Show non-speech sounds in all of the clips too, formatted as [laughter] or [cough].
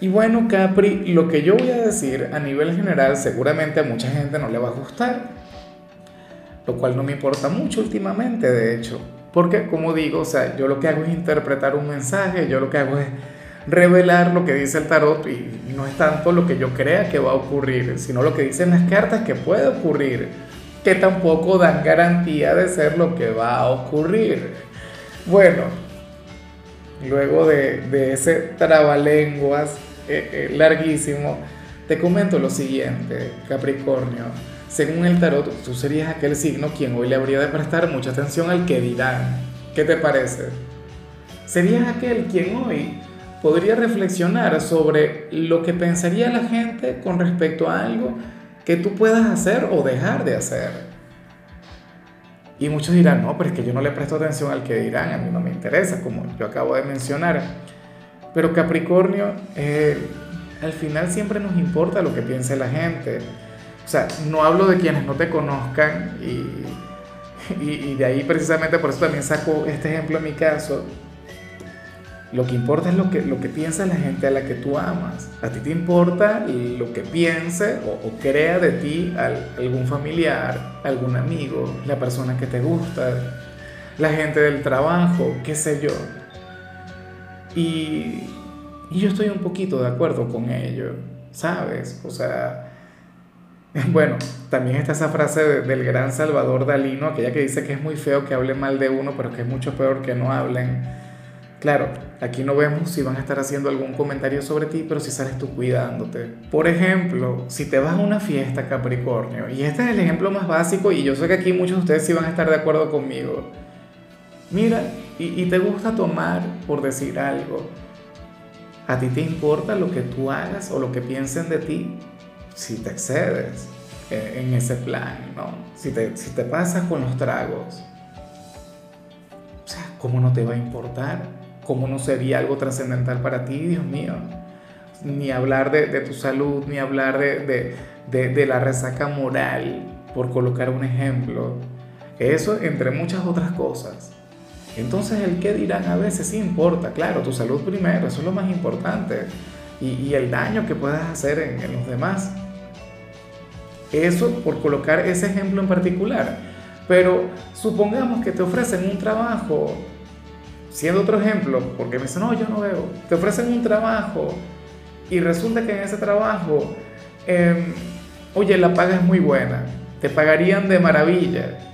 Y bueno, Capri, lo que yo voy a decir a nivel general seguramente a mucha gente no le va a gustar, lo cual no me importa mucho últimamente, de hecho, porque como digo, o sea, yo lo que hago es interpretar un mensaje, yo lo que hago es revelar lo que dice el tarot y no es tanto lo que yo crea que va a ocurrir, sino lo que dicen las cartas que puede ocurrir, que tampoco dan garantía de ser lo que va a ocurrir. Bueno, luego de, de ese trabalenguas eh, eh, larguísimo, te comento lo siguiente, Capricornio. Según el tarot, tú serías aquel signo quien hoy le habría de prestar mucha atención al que dirán. ¿Qué te parece? Serías aquel quien hoy podría reflexionar sobre lo que pensaría la gente con respecto a algo que tú puedas hacer o dejar de hacer. Y muchos dirán, no, pero es que yo no le presto atención al que dirán, a mí no me interesa, como yo acabo de mencionar. Pero Capricornio, eh, al final siempre nos importa lo que piense la gente. O sea, no hablo de quienes no te conozcan [laughs] y, y, de ahí precisamente por eso también saco este ejemplo en mi caso. Lo que importa es lo que, lo que piensa la gente a la que tú amas. A ti te importa lo que piense o, o crea de ti algún familiar, algún amigo, la persona que te gusta, la gente del trabajo, qué sé yo. Y, yo estoy un poquito de acuerdo con ello, ¿sabes? O sea, [laughs] bueno, también está esa frase del gran Salvador Dalí, aquella que dice que es muy feo que hable mal de uno, pero que es mucho peor que no hablen. Claro, aquí no vemos si van a estar haciendo algún comentario sobre ti, pero si sales tú cuidándote. Por ejemplo, si te vas a una fiesta, Capricornio, y este es el ejemplo más básico, y yo sé que aquí muchos de ustedes sí van a estar de acuerdo conmigo. Mira, y, te gusta tomar por decir algo. ¿A ti te importa lo que tú hagas o lo que piensen de ti si te excedes en ese plan, ¿no? Si te, si pasas con los tragos. O ¿cómo no te va a importar? ¿Cómo no sería algo trascendental para ti, Dios mío? Ni hablar de, tu salud, ni hablar de la resaca moral, por colocar un ejemplo. Eso entre muchas otras cosas. Entonces el qué dirán a veces sí importa, claro, tu salud primero, eso es lo más importante, y, el daño que puedas hacer en, los demás. Eso por colocar ese ejemplo en particular. Pero supongamos que te ofrecen un trabajo, siendo otro ejemplo, porque me dicen, no, yo no veo, te ofrecen un trabajo y resulta que en ese trabajo, em, oye, la paga es muy buena, te pagarían de maravilla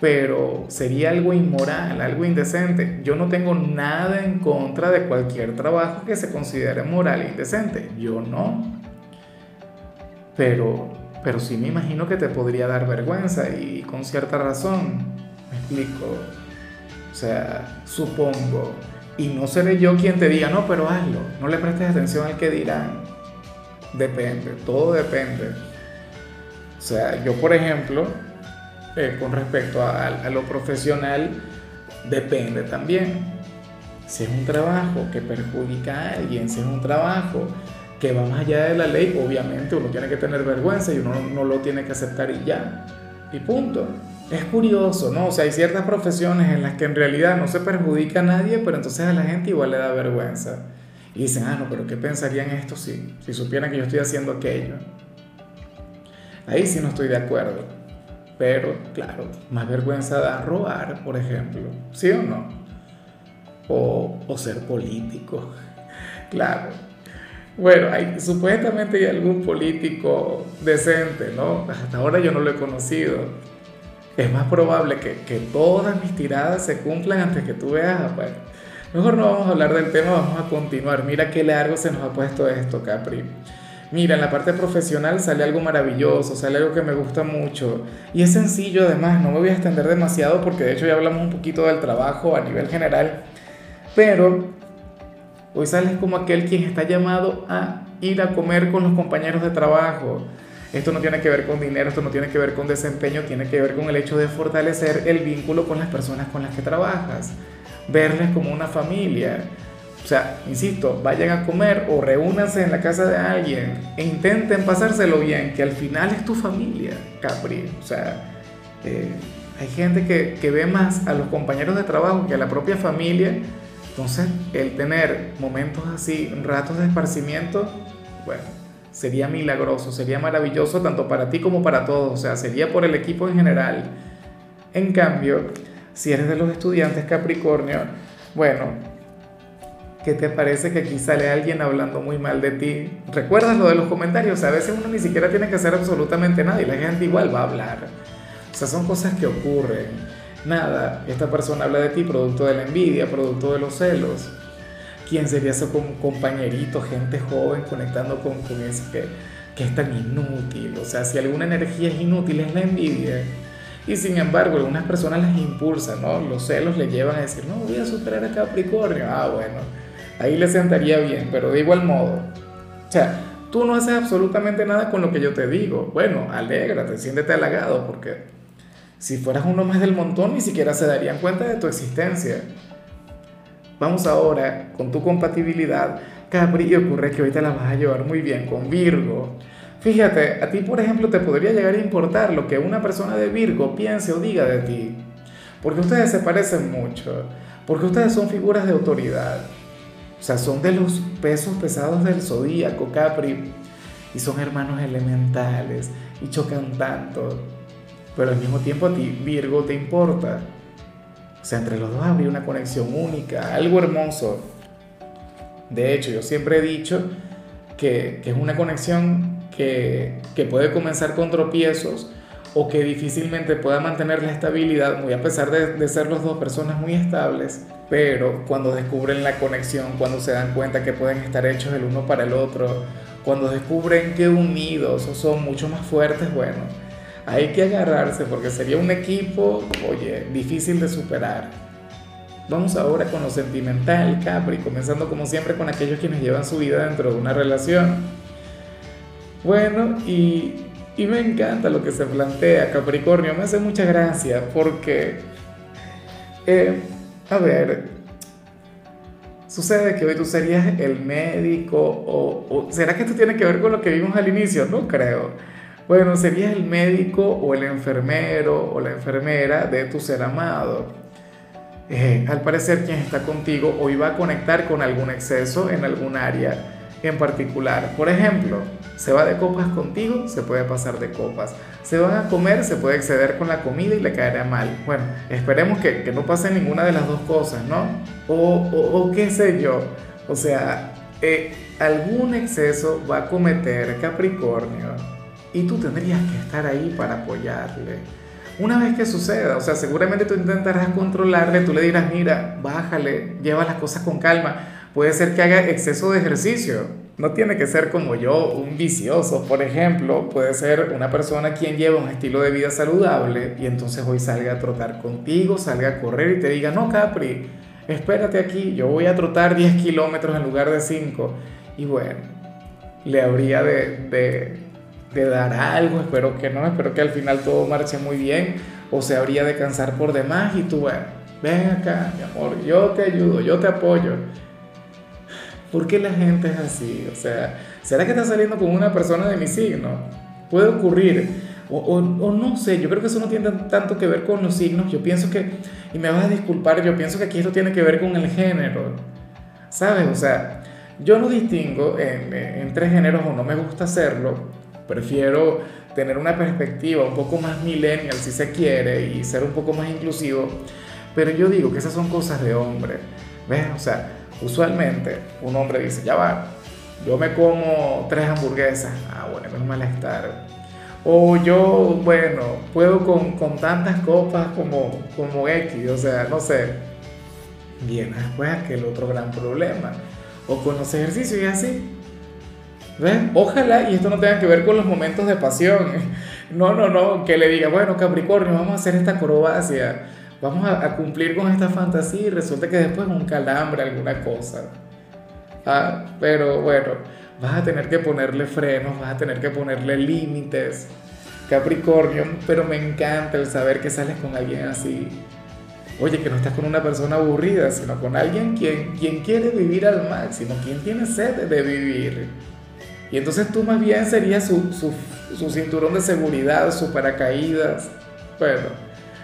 pero sería algo inmoral, algo indecente. Yo no tengo nada en contra de cualquier trabajo que se considere moral e indecente, yo no. Pero, pero sí me imagino que te podría dar vergüenza y con cierta razón, me explico. O sea, supongo, y no seré yo quien te diga, no, pero hazlo, no le prestes atención al que dirán. Depende, todo depende. O sea, yo por ejemplo, eh, con respecto a, lo profesional depende también. Si es un trabajo que perjudica a alguien, si es un trabajo que va más allá de la ley, obviamente uno tiene que tener vergüenza y uno no lo tiene que aceptar y ya. Y punto. Es curioso, ¿no? O sea, hay ciertas profesiones en las que en realidad no se perjudica a nadie, pero entonces a la gente igual le da vergüenza. Y dicen, ah, no, pero ¿qué pensarían esto si, si supieran que yo estoy haciendo aquello? Ahí sí no estoy de acuerdo. Pero, claro, más vergüenza da robar, por ejemplo, ¿sí o no? O, o ser político, [laughs] claro. Bueno, hay, supuestamente hay algún político decente, ¿no? Hasta ahora yo no lo he conocido. Es más probable que, que todas mis tiradas se cumplan antes que tú veas. Bueno, mejor no vamos a hablar del tema, vamos a continuar. Mira qué largo se nos ha puesto esto, Capri mira, en la parte profesional sale algo maravilloso, sale algo que me gusta mucho. Y es sencillo además, no me voy a extender demasiado porque de hecho ya hablamos un poquito del trabajo a nivel general. Pero hoy sales como aquel quien está llamado a ir a comer con los compañeros de trabajo. esto no tiene que ver con dinero, esto no tiene que ver con desempeño, tiene que ver con el hecho de fortalecer el vínculo con las personas con las que trabajas, verles como una familia. O sea, insisto, vayan a comer o reúnanse en la casa de alguien e intenten pasárselo bien, que al final es tu familia, Capri. O sea, eh, hay gente que, que ve más a los compañeros de trabajo que a la propia familia. Entonces, el tener momentos así, ratos de esparcimiento, bueno, sería milagroso, sería maravilloso tanto para ti como para todos, o sea, sería por el equipo en general. En cambio, si eres de los estudiantes Capricornio, bueno, ¿qué te parece que aquí sale alguien hablando muy mal de ti? ¿Recuerdas lo de los comentarios? A veces uno ni siquiera tiene que hacer absolutamente nada y la gente igual va a hablar. O sea, son cosas que ocurren. Nada, esta persona habla de ti producto de la envidia, producto de los celos quién sería ese compañerito, gente joven conectando con, con ese que, que es tan inútil. O sea, si alguna energía es inútil es la envidia. Y sin embargo, algunas personas las impulsan, ¿no? Los celos le llevan a decir, no, voy a superar a Capricornio. Ah, bueno, ahí le sentaría bien, pero de igual modo. O sea, tú no haces absolutamente nada con lo que yo te digo. Bueno, alégrate, siéntete halagado, porque si fueras uno más del montón, ni siquiera se darían cuenta de tu existencia. Vamos ahora con tu compatibilidad, Capri, ocurre que te la vas a llevar muy bien con Virgo. Fíjate, a ti por ejemplo te podría llegar a importar lo que una persona de Virgo piense o diga de ti, porque ustedes se parecen mucho, porque ustedes son figuras de autoridad, o sea, son de los pesos pesados del zodíaco, Capri, y son hermanos elementales y chocan tanto, pero al mismo tiempo a ti Virgo te importa. O sea, entre los dos habría una conexión única, algo hermoso. De hecho, yo siempre he dicho que, es una conexión que, puede comenzar con tropiezos o que difícilmente pueda mantener la estabilidad, muy a pesar de, de, ser los dos personas muy estables, pero cuando descubren la conexión, cuando se dan cuenta que pueden estar hechos el uno para el otro, cuando descubren que unidos son mucho más fuertes, bueno, hay que agarrarse porque sería un equipo, oye, difícil de superar. Vamos ahora con lo sentimental, Capri, comenzando como siempre con aquellos quienes llevan su vida dentro de una relación. Bueno, y, y me encanta lo que se plantea, Capricornio, me hace mucha gracia porque, eh, a ver, sucede que hoy tú serías el médico o, será que esto tiene que ver con lo que vimos al inicio, no creo. Bueno, serías el médico o el enfermero o la enfermera de tu ser amado. Eh, al parecer quien está contigo hoy va a conectar con algún exceso en algún área en particular. Por ejemplo, se va de copas contigo, se puede pasar de copas. Se van a comer, se puede exceder con la comida y le caerá mal. Bueno, esperemos que, no pase ninguna de las dos cosas, ¿no? O, qué sé yo. O sea, eh, algún exceso va a cometer Capricornio y tú tendrías que estar ahí para apoyarle. Una vez que suceda, o sea, seguramente tú intentarás controlarle, tú le dirás, mira, bájale, lleva las cosas con calma. Puede ser que haga exceso de ejercicio. No tiene que ser como yo, un vicioso, por ejemplo. Puede ser una persona quien lleva un estilo de vida saludable y entonces hoy salga a trotar contigo, salga a correr y te diga, no, Capri, espérate aquí, yo voy a trotar 10 kilómetros en lugar de 5. Y bueno, le habría de de dar algo, espero que no, espero que al final todo marche muy bien o se habría de cansar por demás y tú, bueno, ven acá, mi amor, yo te ayudo, yo te apoyo. ¿Por qué la gente es así? O sea, ¿será que está saliendo con una persona de mi signo? Puede ocurrir. O, o, no sé, yo creo que eso no tiene tanto que ver con los signos. Yo pienso que, y me vas a disculpar, yo pienso que aquí esto tiene que ver con el género. ¿Sabes? O sea, yo no distingo entre géneros o no me gusta hacerlo, Prefiero tener una perspectiva un poco más millennial, si se quiere, y ser un poco más inclusivo. Pero yo digo que esas son cosas de hombre. ¿Ves? O sea, usualmente un hombre dice, ya va, yo me como tres hamburguesas. Ah, bueno, es un malestar. O yo, bueno, puedo con, con tantas copas como, como X, o sea, no sé. Viene después aquel otro gran problema. O con los ejercicios y así. Ojalá y esto no tenga que ver con los momentos de pasión. [laughs] No, no, no, que le diga, bueno, Capricornio, vamos a hacer esta acrobacia, vamos a, cumplir con esta fantasía y resulta que después un calambre, alguna cosa. Ah, pero bueno, vas a tener que ponerle frenos, vas a tener que ponerle límites. Capricornio, pero me encanta el saber que sales con alguien así. Oye, que no estás con una persona aburrida, sino con alguien quien, quien quiere vivir al máximo, quien tiene sed de vivir. Y entonces tú más bien serías su, su, su cinturón de seguridad, su paracaídas, bueno,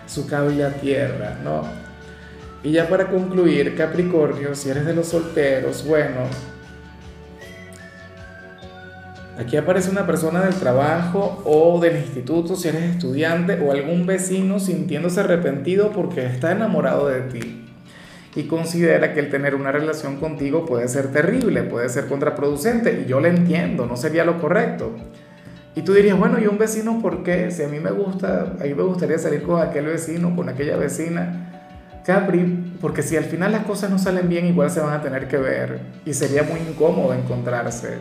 su cable a tierra, ¿no? Y ya para concluir, Capricornio, si eres de los solteros, bueno, aquí aparece una persona del trabajo o del instituto, si eres estudiante, o algún vecino sintiéndose arrepentido porque está enamorado de ti y considera que el tener una relación contigo puede ser terrible, puede ser contraproducente, y yo le entiendo, no sería lo correcto. Y tú dirías, bueno, ¿y un vecino por qué? Si a mí me gusta, a mí me gustaría salir con aquel vecino, con aquella vecina. Capri, porque si al final las cosas no salen bien, igual se van a tener que ver. Y sería muy incómodo encontrarse,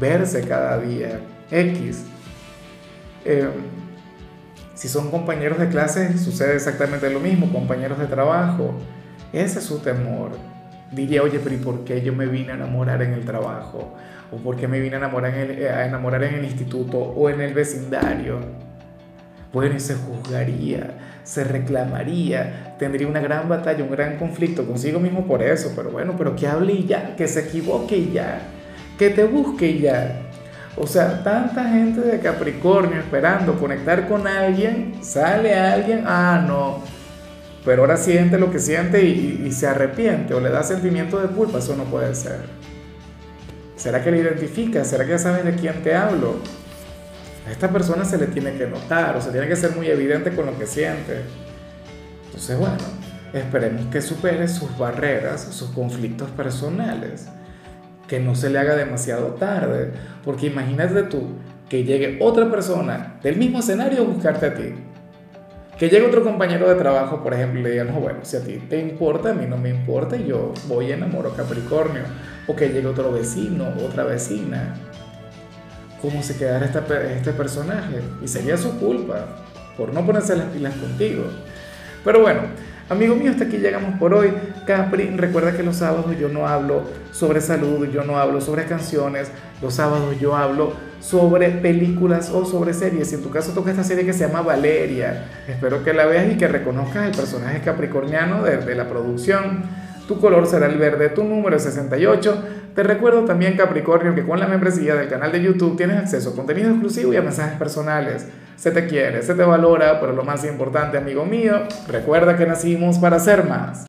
verse cada día. X. Eh, si son compañeros de clase, sucede exactamente lo mismo, compañeros de trabajo. Ese es su temor. Diría, oye, pero ¿y por qué yo me vine a enamorar en el trabajo? ¿O por qué me vine a enamorar en el, a enamorar en el instituto o en el vecindario? Bueno, y se juzgaría, se reclamaría, tendría una gran batalla, un gran conflicto consigo mismo por eso, pero bueno, pero que hable y ya, que se equivoque y ya, que te busque y ya. O sea, tanta gente de Capricornio esperando conectar con alguien, sale alguien, ah, no, pero ahora siente lo que siente y, se arrepiente o le da sentimiento de culpa, eso no puede ser. ¿Será que le identifica? ¿Será que ya sabes de quién te hablo? A esta persona se le tiene que notar o se tiene que ser muy evidente con lo que siente. Entonces, bueno, esperemos que supere sus barreras, sus conflictos personales, que no se le haga demasiado tarde, porque imagínate tú que llegue otra persona del mismo escenario a buscarte a ti que llegue otro compañero de trabajo, por ejemplo, y le diga, no, bueno, si a ti te importa, a mí no me importa, y yo voy enamoro Capricornio. O que llegue otro vecino, otra vecina. ¿Cómo se quedará este personaje? Y sería su culpa por no ponerse las pilas contigo. Pero bueno, Amigo mío, hasta aquí llegamos por hoy. Capri, recuerda que los sábados yo no hablo sobre salud, yo no hablo sobre canciones, los sábados yo hablo sobre películas o sobre series. Si en tu caso toca esta serie que se llama Valeria, espero que la veas y que reconozcas el personaje capricorniano de la producción. Tu color será el verde, tu número es 68. Te recuerdo también, Capricornio, que con la membresía del canal de YouTube tienes acceso a contenido exclusivo y a mensajes personales. Se te quiere, se te valora, pero lo más importante, amigo mío, recuerda que nacimos para ser más.